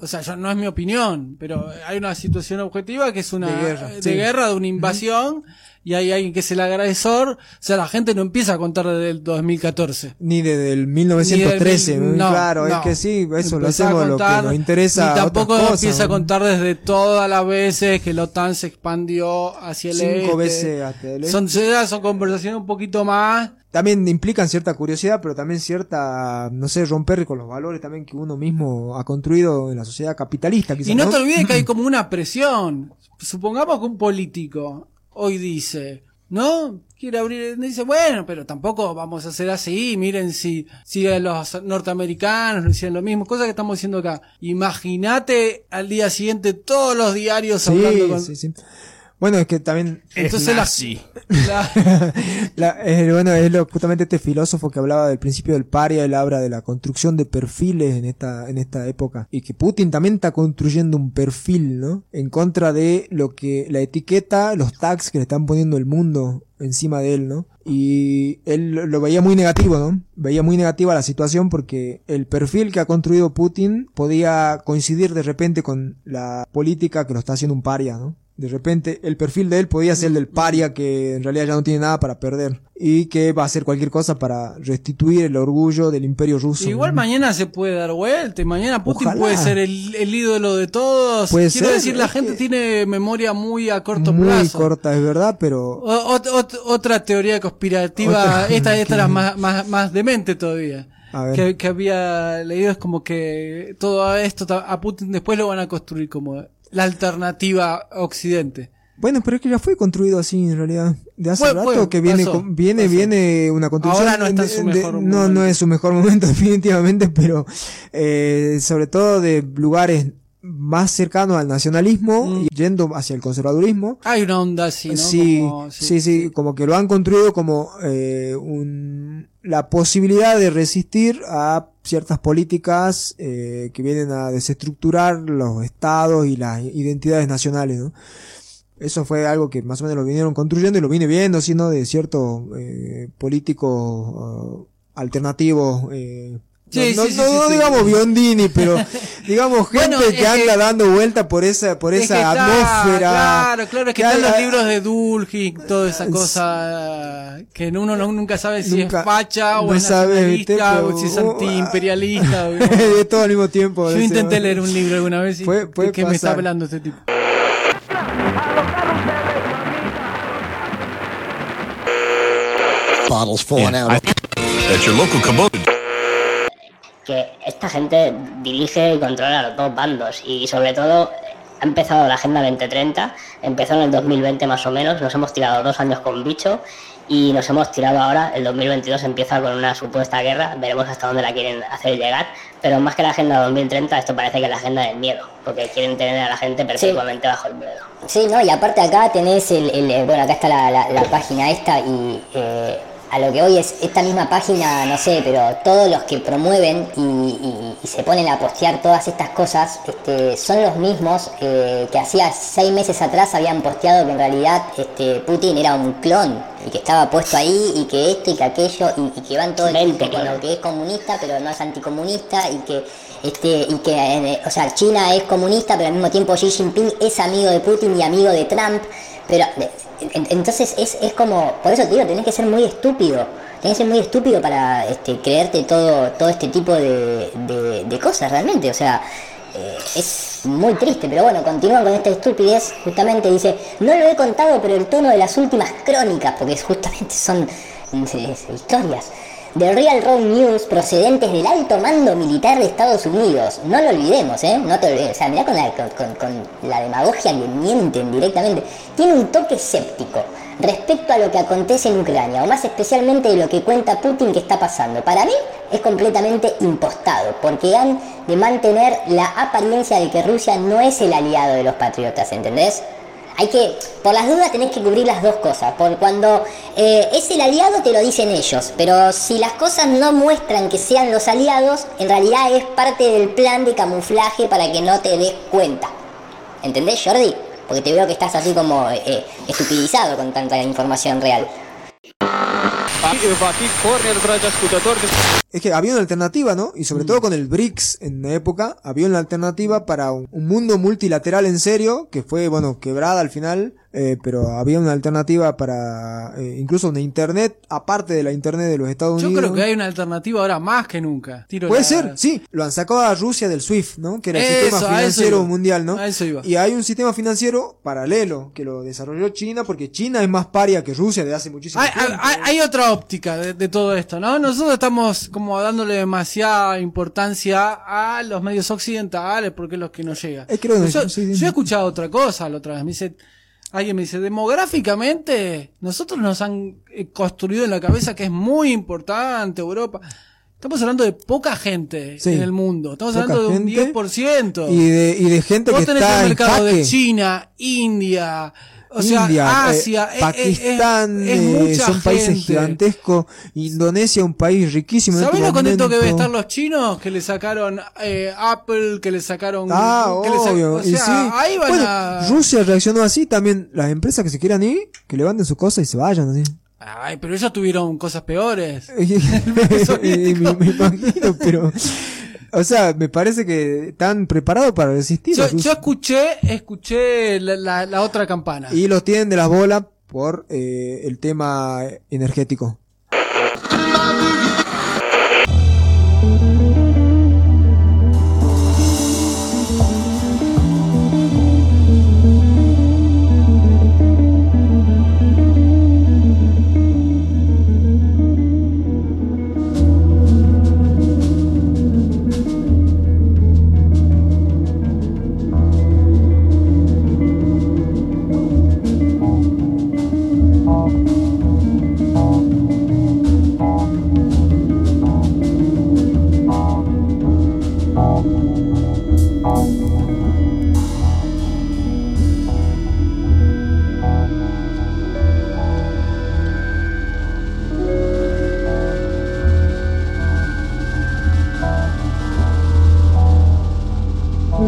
O sea, yo, no es mi opinión, pero hay una situación objetiva que es una De guerra, de, sí. guerra, de una invasión, y hay alguien que es el agresor. O sea, la gente no empieza a contar desde el 2014. Ni desde el 1913, Ni del- no, claro, no. es que sí, eso lo Empezá hacemos lo contar, que nos interesa. Y otras tampoco cosas, empieza a ¿no? contar desde todas las veces que la OTAN se expandió hacia el Cinco este. veces hacia el este. Son, son conversaciones un poquito más. También implican cierta curiosidad, pero también cierta, no sé, romper con los valores también que uno mismo ha construido en la sociedad capitalista. Quizás, Y no te olvides que hay como una presión. Supongamos que un político hoy dice, ¿no? Quiere abrir, dice, bueno, pero tampoco vamos a hacer así. Miren si, si a los norteamericanos lo hicieron lo mismo, cosa que estamos haciendo acá. Imagínate al día siguiente todos los diarios Sí, hablando con. sí, sí. Bueno, es que también... Entonces la- la- La- eh, bueno, es lo, justamente este filósofo que hablaba del principio del paria, él habla de la construcción de perfiles en esta, en esta época. Y que Putin también está construyendo un perfil, ¿no? En contra de lo que, la etiqueta, los tags que le están poniendo el mundo encima de él, ¿no? Y él lo lo veía muy negativo, ¿no? Veía muy negativa la situación porque el perfil que ha construido Putin podía coincidir de repente con la política que lo está haciendo un paria, ¿no? De repente el perfil de él podía ser el del paria que en realidad ya no tiene nada para perder y que va a hacer cualquier cosa para restituir el orgullo del imperio ruso. Igual ¿no? mañana se puede dar vuelta y mañana Putin Ojalá. puede ser el, el ídolo de todos. Puede Quiero ser, decir, la gente tiene memoria muy a corto Muy plazo. corta, es verdad, pero O- ot- ot- otra teoría conspirativa, Otra- esta, esta era más, más, más demente todavía. A ver. Que, que había leído es como que todo esto a Putin después lo van a construir como la alternativa Occidente. Bueno, pero es que ya fue construido así en realidad. De hace rato que viene, pasó, viene, pasó. viene una construcción. Ahora no está en su de- mejor No, momento. no es su mejor momento definitivamente, pero eh, sobre todo de lugares más cercanos al nacionalismo y yendo hacia el conservadurismo. Hay una onda así, ¿no? Sí, Como- sí, sí, como que lo han construido como eh, un, la posibilidad de resistir a ciertas políticas eh, que vienen a desestructurar los estados y las identidades nacionales, ¿no? Eso fue algo que más o menos lo vinieron construyendo y lo vine viendo, sino de ciertos eh, políticos ah, alternativos. Sí, no, sí, sí, no- sí, no sí. digamos Biondini, pero digamos gente Bueno, que anda que- dando vuelta por esa, por Es esa que está- atmósfera. Claro, claro, es que que están hay- los libros de Dulgin, toda esa cosa que uno no- nunca sabe si Nunca- es facha o no es nacionalista o si es antiimperialista. o- de todo al mismo tiempo. Yo intenté leer un libro alguna vez y Puede- puede ¿de qué me está hablando este tipo? Bottles falling out. At your local Kubota. Que esta gente dirige y controla los dos bandos y sobre todo ha empezado la Agenda 2030, empezó en el 2020 más o menos, nos hemos tirado dos años con bicho y nos hemos tirado ahora, el 2022 empieza con una supuesta guerra, veremos hasta dónde la quieren hacer llegar, pero más que la Agenda 2030 esto parece que es la Agenda del miedo, porque quieren tener a la gente perpetuamente bajo el miedo. Sí, no, y aparte acá tenés el, el- eh, bueno, acá está la, la- la página esta y eh, a lo que hoy es esta misma página, no sé, pero todos los que promueven y, y- y se ponen a postear todas estas cosas este, son los mismos eh, que hacía seis meses atrás habían posteado que en realidad este, Putin era un clon y que estaba puesto ahí y que esto y que aquello y, y que van todo el tiempo con lo que es comunista pero no es anticomunista y que este y que eh, o sea China es comunista pero al mismo tiempo Xi Jinping es amigo de Putin y amigo de Trump pero entonces es, es como por eso te digo tenés que ser muy estúpido tenés que ser muy estúpido para este, creerte todo todo este tipo de, cosas realmente o sea eh, es muy triste, pero bueno, continúan con esta estupidez. Justamente dice, no lo he contado, pero el tono de las últimas crónicas, porque justamente son historias. The Real Road News procedentes del alto mando militar de Estados Unidos. No lo olvidemos, ¿eh? No te olvides. O sea, mirá con la, con la demagogia que mienten directamente. Tiene un toque escéptico respecto a lo que acontece en Ucrania, o más especialmente de lo que cuenta Putin que está pasando. Para mí es completamente impostado, porque han de mantener la apariencia de que Rusia no es el aliado de los patriotas, ¿entendés? Hay que, por las dudas tenés que cubrir las dos cosas, por cuando eh, es el aliado te lo dicen ellos, pero si las cosas no muestran que sean los aliados, en realidad es parte del plan de camuflaje para que no te des cuenta. ¿Entendés, Jordi? Porque te veo que estás así como eh, eh, estupidizado con tanta información real. Es que había una alternativa, ¿no? Y Mm. sobre todo con el BRICS en la época, había una alternativa para un, un mundo multilateral en serio, que fue, bueno, quebrada al final, eh, pero había una alternativa para eh, incluso una Internet, aparte de la Internet de los Estados Yo Unidos. creo que hay una alternativa ahora más que nunca. Tiro Puede la- ser, sí. Lo han sacado a Rusia del SWIFT, ¿no? Que era el Eso, sistema financiero mundial, ¿no? A eso iba. Y hay un sistema financiero paralelo que lo desarrolló China porque China es más paria que Rusia de hace muchísimo Hay, tiempo. hay- hay otra óptica de, de todo esto, ¿no? Nosotros estamos como dándole demasiada importancia a los medios occidentales porque es lo que nos llega. Eh, creo que yo, sí, sí. yo he escuchado otra cosa la otra vez. Me dice, alguien me dice, demográficamente, nosotros nos han eh, construido en la cabeza que es muy importante Europa. Estamos hablando de poca gente Sí. en el mundo. Estamos hablando de un gente 10%. Y de, y de gente Vos que tenés está el en mercado de jaque. China, India, o sea, India, eh, Asia, eh, eh, Pakistán, es eh, mucha son países gente. gigantescos. Indonesia, un país riquísimo. en ¿Sabés este lo contento que deben estar los chinos? Que le sacaron eh, Apple, que le sacaron. Ah, que le obvio. o y sea, sí. ahí van Bueno, a. Rusia reaccionó así también. Las empresas que se quieran ir, que levanten sus cosas y se vayan así. Ay, pero ellos tuvieron cosas peores. me, me imagino, pero. O sea, me parece que están preparados para resistir. Yo, yo escuché, escuché la, la- la otra campana. Y los tienen de las bolas por eh, el tema energético.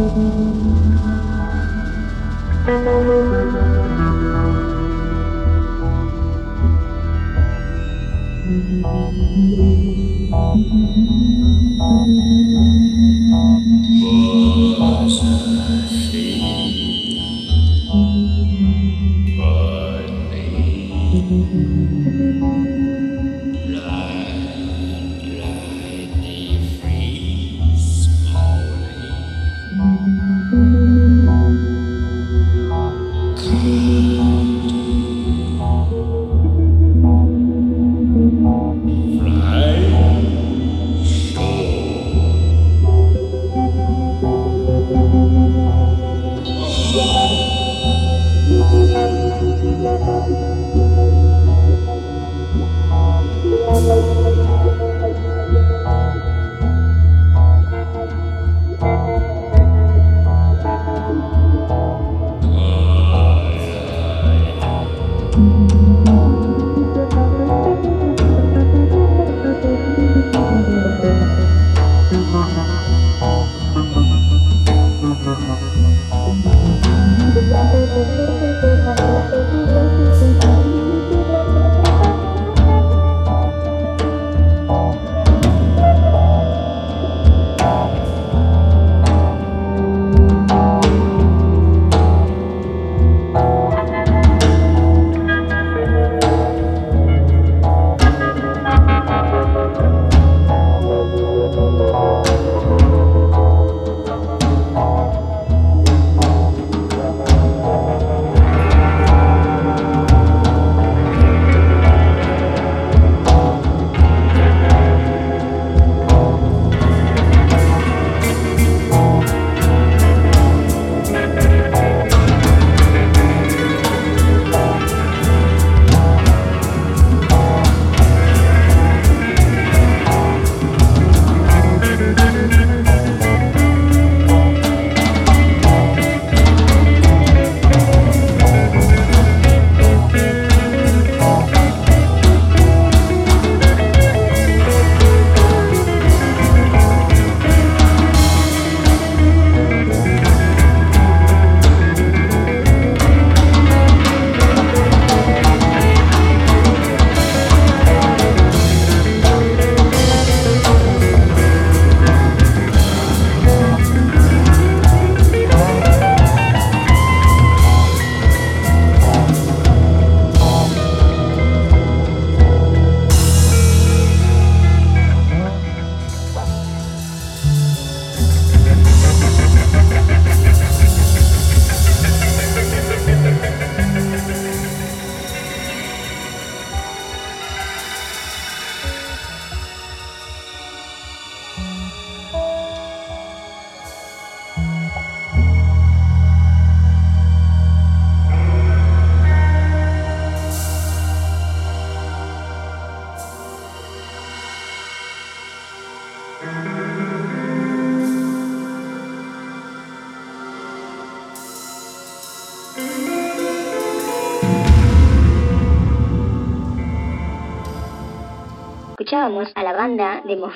Thank you.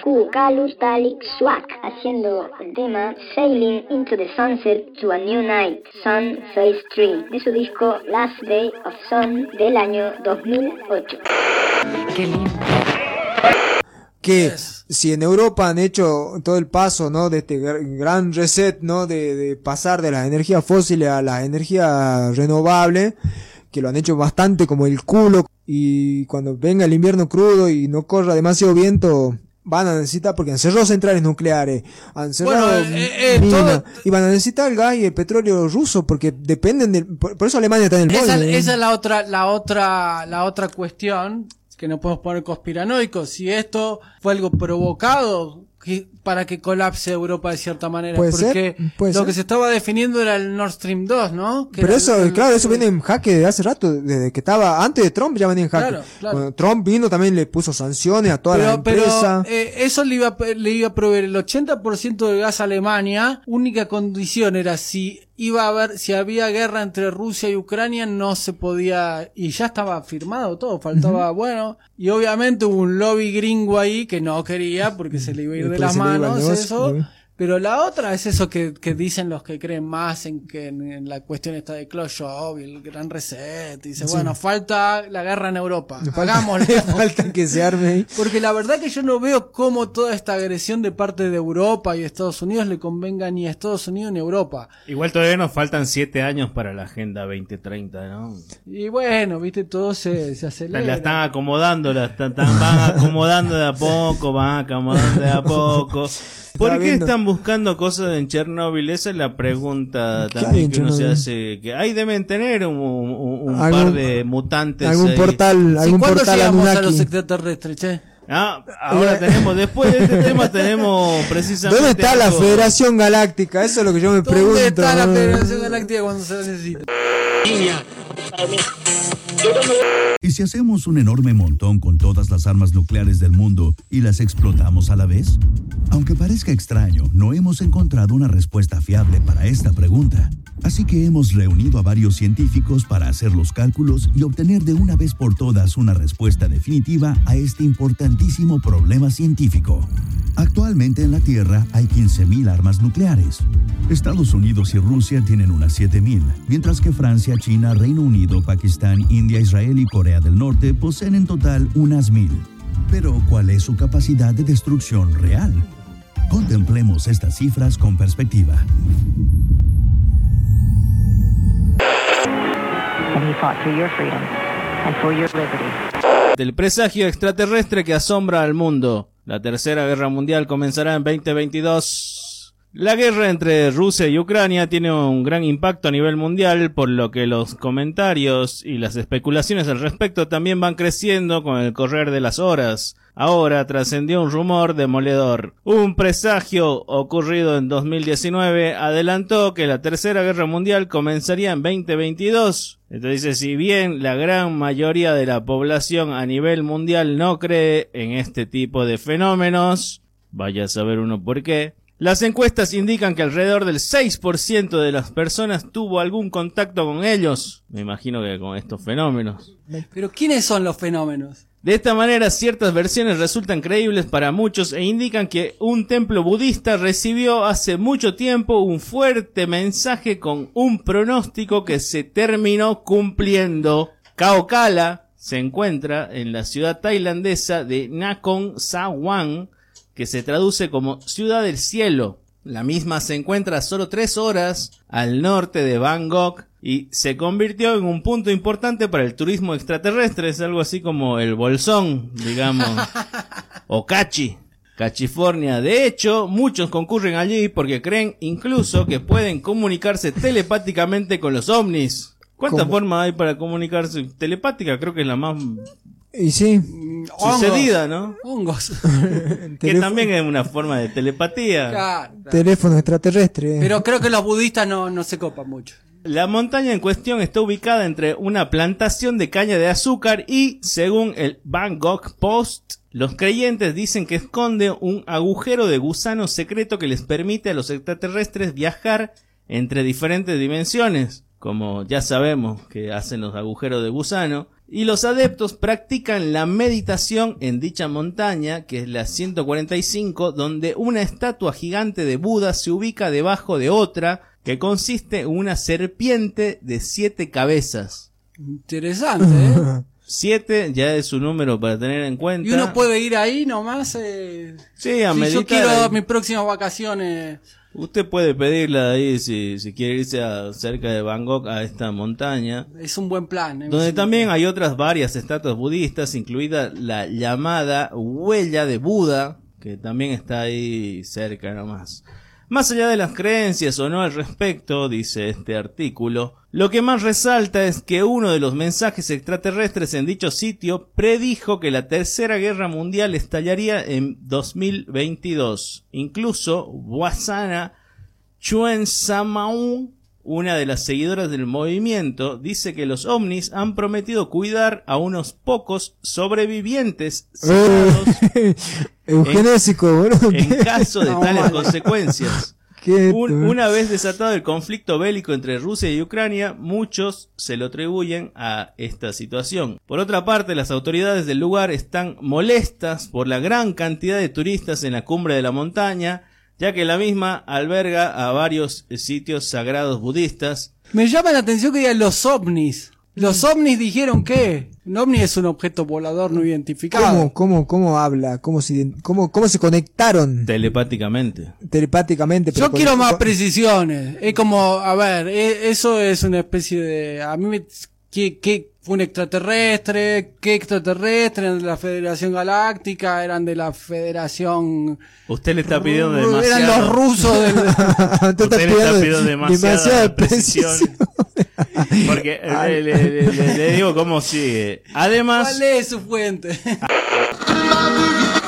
Moscú, Kalus Talik Swak, haciendo el tema Sailing into the Sunset to a New Night, Sun Phase 3, de su disco Last Day of Sun del año 2008. Qué lindo. que si en Europa han hecho todo el paso, ¿no? De este gr- gran reset, ¿no? De, de pasar de las energías fósiles a las energías renovables, que lo han hecho bastante como el culo, y cuando venga el invierno crudo y no corra demasiado viento, van a necesitar, porque han cerrado centrales nucleares, han cerrado Bueno, eh, eh, minas, todo- y van a necesitar el gas y el petróleo ruso, porque dependen del, por, por eso Alemania está en el Esa, molde, ¿eh? esa es la otra, la otra, la otra cuestión que no podemos poner conspiranoicos. Si esto fue algo provocado que- para que colapse Europa de cierta manera, Puede ser, porque puede lo ser. que se estaba definiendo era el Nord Stream 2, ¿no? Que Pero eso, el- claro, eso viene en jaque desde hace rato, desde que estaba, antes de Trump ya venía en jaque. Claro, claro. Cuando Trump vino también le puso sanciones a todas las Pero, pero empresas. eh, eso le iba, le iba a proveer el 80% de gas a Alemania. Única condición era si iba a haber, si había guerra entre Rusia y Ucrania, no se podía, y ya estaba firmado todo, faltaba, bueno, y obviamente hubo un lobby gringo ahí que no quería porque se le iba a ir de las manos, negocio, eso. ¿no? Pero la otra es eso que, que dicen los que creen más en que en, en la cuestión esta de Khrushchev y el gran reset. Dice, Sí. bueno, falta la guerra en Europa. Le falta, Hagámoslo. le falta que se arme ahí. Porque la verdad que yo no veo cómo toda esta agresión de parte de Europa y Estados Unidos le convenga ni a Estados Unidos ni a Europa. Igual todavía nos faltan siete años para la Agenda 2030, ¿no? Y bueno, viste, todo se, se La, acelera. la están acomodando, la están, están- van acomodando de a poco, van acomodando de a poco. ¿Por qué están buscando cosas en Chernóbil? Esa es la pregunta ¿Qué hay también que uno se hace. Que ahí deben tener un, un- un Algún- par de mutantes. algún ahí. portal, algún ¿Cuándo portal llegamos a Anunnaki. los extraterrestres, che? Ah, ahora tenemos, después de este tema tenemos precisamente. ¿Dónde está la Federación Galáctica? Eso es lo que yo me pregunto. ¿Dónde está la. Federación Galáctica cuando se la necesita? ¿Y si hacemos un enorme montón con todas las armas nucleares del mundo y las explotamos a la vez? Aunque parezca extraño, no hemos encontrado una respuesta fiable para esta pregunta. Así que hemos reunido a varios científicos para hacer los cálculos y obtener de una vez por todas una respuesta definitiva a este importantísimo problema científico. Actualmente en la Tierra hay 15.000 armas nucleares. Estados Unidos y Rusia tienen unas 7.000, mientras que Francia, China, Reino Unido, Pakistán, India, Israel y Corea del Norte poseen en total unas 1.000. Pero, ¿cuál es su capacidad de destrucción real? Contemplemos estas cifras con perspectiva. Del presagio extraterrestre que asombra al mundo. La Tercera Guerra Mundial comenzará en 2022. La guerra entre Rusia y Ucrania tiene un gran impacto a nivel mundial, por lo que los comentarios y las especulaciones al respecto también van creciendo con el correr de las horas. Ahora trascendió un rumor demoledor. Un presagio ocurrido en 2019 adelantó que la Tercera Guerra Mundial comenzaría en 2022. Entonces, si bien la gran mayoría de la población a nivel mundial no cree en este tipo de fenómenos, vaya a saber uno por qué, las encuestas indican que alrededor del 6% de las personas tuvo algún contacto con ellos. Me imagino que con estos fenómenos. Pero ¿quiénes son los fenómenos? De esta manera, ciertas versiones resultan creíbles para muchos e indican que un templo budista recibió hace mucho tiempo un fuerte mensaje con un pronóstico que se terminó cumpliendo. Kaokala se encuentra en la ciudad tailandesa de Nakhon Sawan, que se traduce como Ciudad del Cielo. La misma se encuentra a solo tres horas al norte de Bangkok y se convirtió en un punto importante para el turismo extraterrestre. Es algo así como el Bolsón, digamos, o Cachi. Cachifornia. De hecho, muchos concurren allí porque creen incluso que pueden comunicarse telepáticamente con los ovnis. ¿Cuántas ¿Cómo? formas hay para comunicarse telepática? Creo que es la más Y sí. sucedida, ¿no? Hongos. Que también es una forma de telepatía. Claro. Teléfono extraterrestre. Pero creo que los budistas no, no se copan mucho. La montaña en cuestión está ubicada entre una plantación de caña de azúcar y, según el Bangkok Post, los creyentes dicen que esconde un agujero de gusano secreto que les permite a los extraterrestres viajar entre diferentes dimensiones, como ya sabemos que hacen los agujeros de gusano, y los adeptos practican la meditación en dicha montaña, que es la 145, donde una estatua gigante de Buda se ubica debajo de otra, que consiste en una serpiente de siete cabezas. Interesante, ¿eh? Siete ya es un número para tener en cuenta. Y uno puede ir ahí nomás. Eh, Sí, a si yo quiero ahí. mis próximas vacaciones. Usted puede pedirla ahí si, si quiere irse a, cerca de Bangkok a esta montaña. Es un buen plan. ¿eh? Donde también hay otras varias estatuas budistas, incluida la llamada huella de Buda, que también está ahí cerca nomás. Más allá de las creencias o no al respecto, dice este artículo, lo que más resalta es que uno de los mensajes extraterrestres en dicho sitio predijo que la Tercera Guerra Mundial estallaría en 2022. Incluso Wasana Chuen Samaun, una de las seguidoras del movimiento, dice que los ovnis han prometido cuidar a unos pocos sobrevivientes Eugenésico, boludo. en caso de No, tales consecuencias. Un- eh. una vez desatado el conflicto bélico entre Rusia y Ucrania, muchos se lo atribuyen a esta situación. Por otra parte, las autoridades del lugar están molestas por la gran cantidad de turistas en la cumbre de la montaña, ya que la misma alberga a varios sitios sagrados budistas. Me llama la atención que digan los ovnis. Los ovnis dijeron que un ovni es un objeto volador no identificado. ¿Cómo, cómo, cómo habla? ¿Cómo se, cómo, ¿Cómo se conectaron Telepáticamente. telepáticamente? pero Yo quiero más precisiones. Es como, a ver, e- eso es una especie de... A mí me... ¿Qué, qué fue un extraterrestre? ¿Qué extraterrestre? ¿Eran de la Federación Galáctica? ¿Eran de la Federación... Usted le está pidiendo Eran demasiado. los rusos del... Usted le está pidiendo demasiada demasiada precisión. Porque eh, le, le- le- le digo cómo sigue. Además, ¿Cuál es su fuente?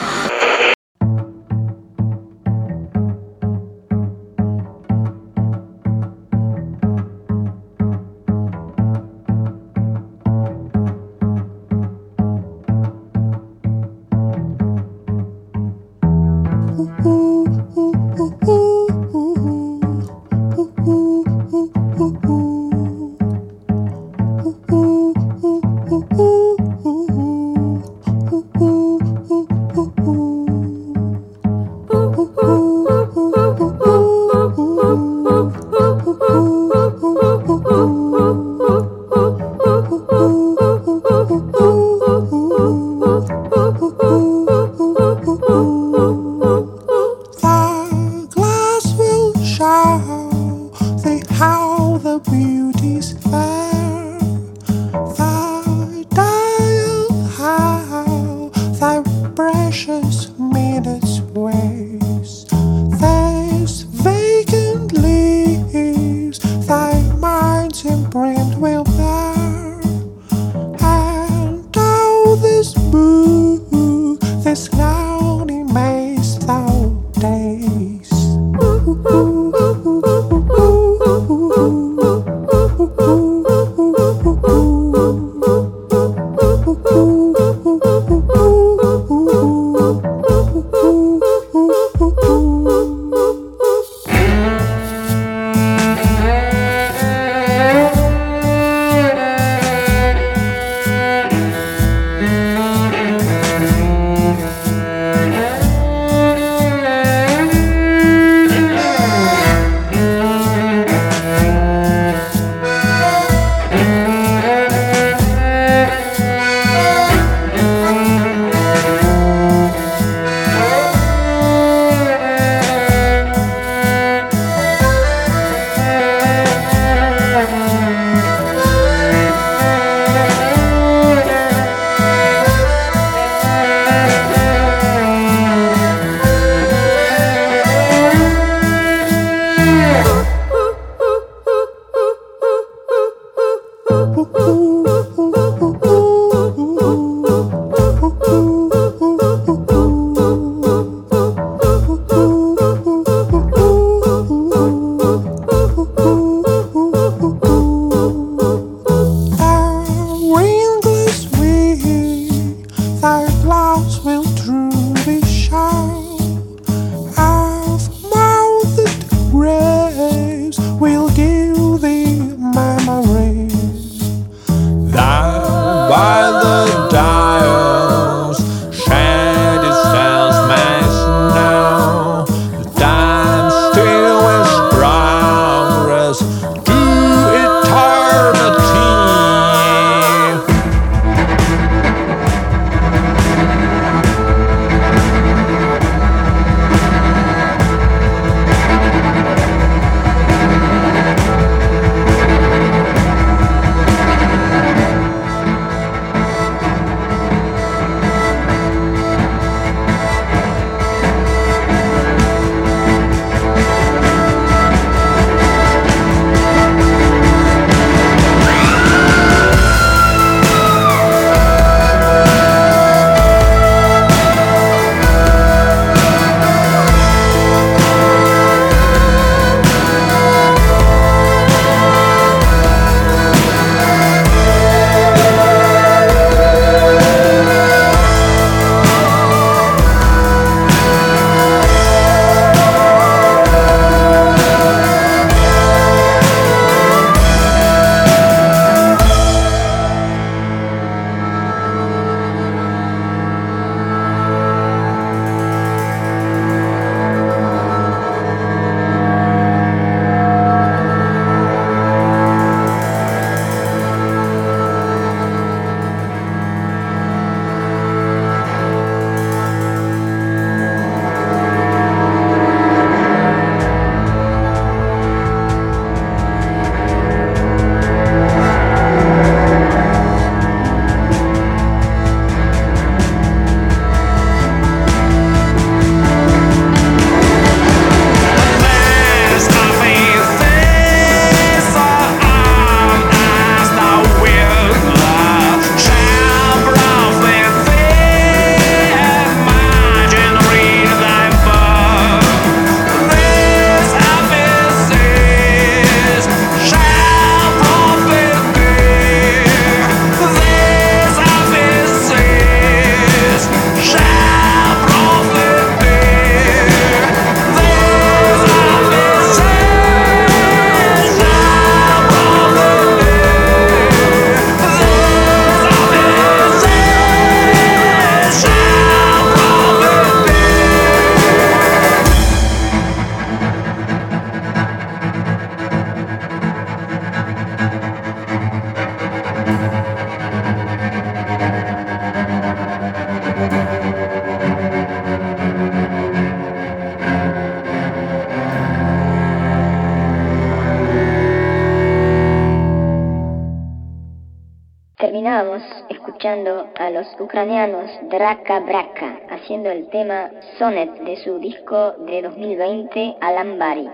escuchando a los ucranianos Draka Braka haciendo el tema Sonnet de su disco de 2020 Alambari.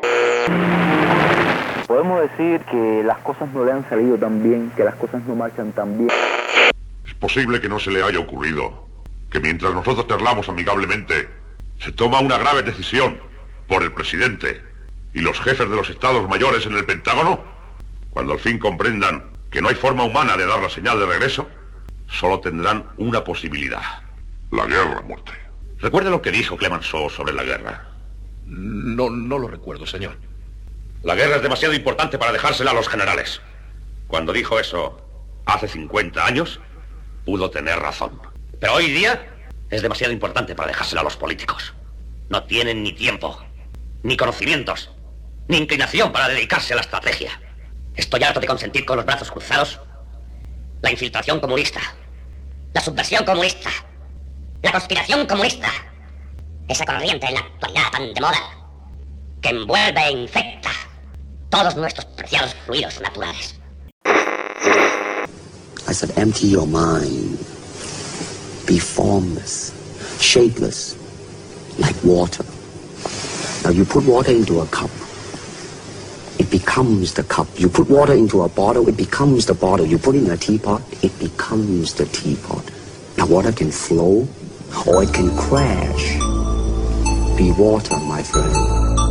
Podemos decir que las cosas no le han salido tan bien, que las cosas no marchan tan bien. Es posible que no se le haya ocurrido que mientras nosotros charlamos amigablemente, se toma una grave decisión por el presidente y los jefes de los estados mayores en el Pentágono. Cuando al fin comprendan que no hay forma humana de dar la señal de regreso, solo tendrán una posibilidad. La guerra, muerte. ¿Recuerda lo que dijo Clemenceau sobre la guerra? No, no lo recuerdo, señor. La guerra es demasiado importante para dejársela a los generales. Cuando dijo eso hace 50 años, pudo tener razón. Pero hoy día es demasiado importante para dejársela a los políticos. No tienen ni tiempo, ni conocimientos, ni inclinación para dedicarse a la estrategia. Estoy harto de consentir con los brazos cruzados la infiltración comunista, la subversión comunista, la conspiración comunista, esa corriente en la actualidad tan de moda que envuelve e infecta todos nuestros preciados fluidos naturales. I said, empty your mind. Be formless, shapeless, like water. Now you put water into a cup. It becomes the cup. You put water into a bottle, it becomes the bottle. You put it in a teapot, it becomes the teapot. Now water can flow or it can crash. Be water, my friend.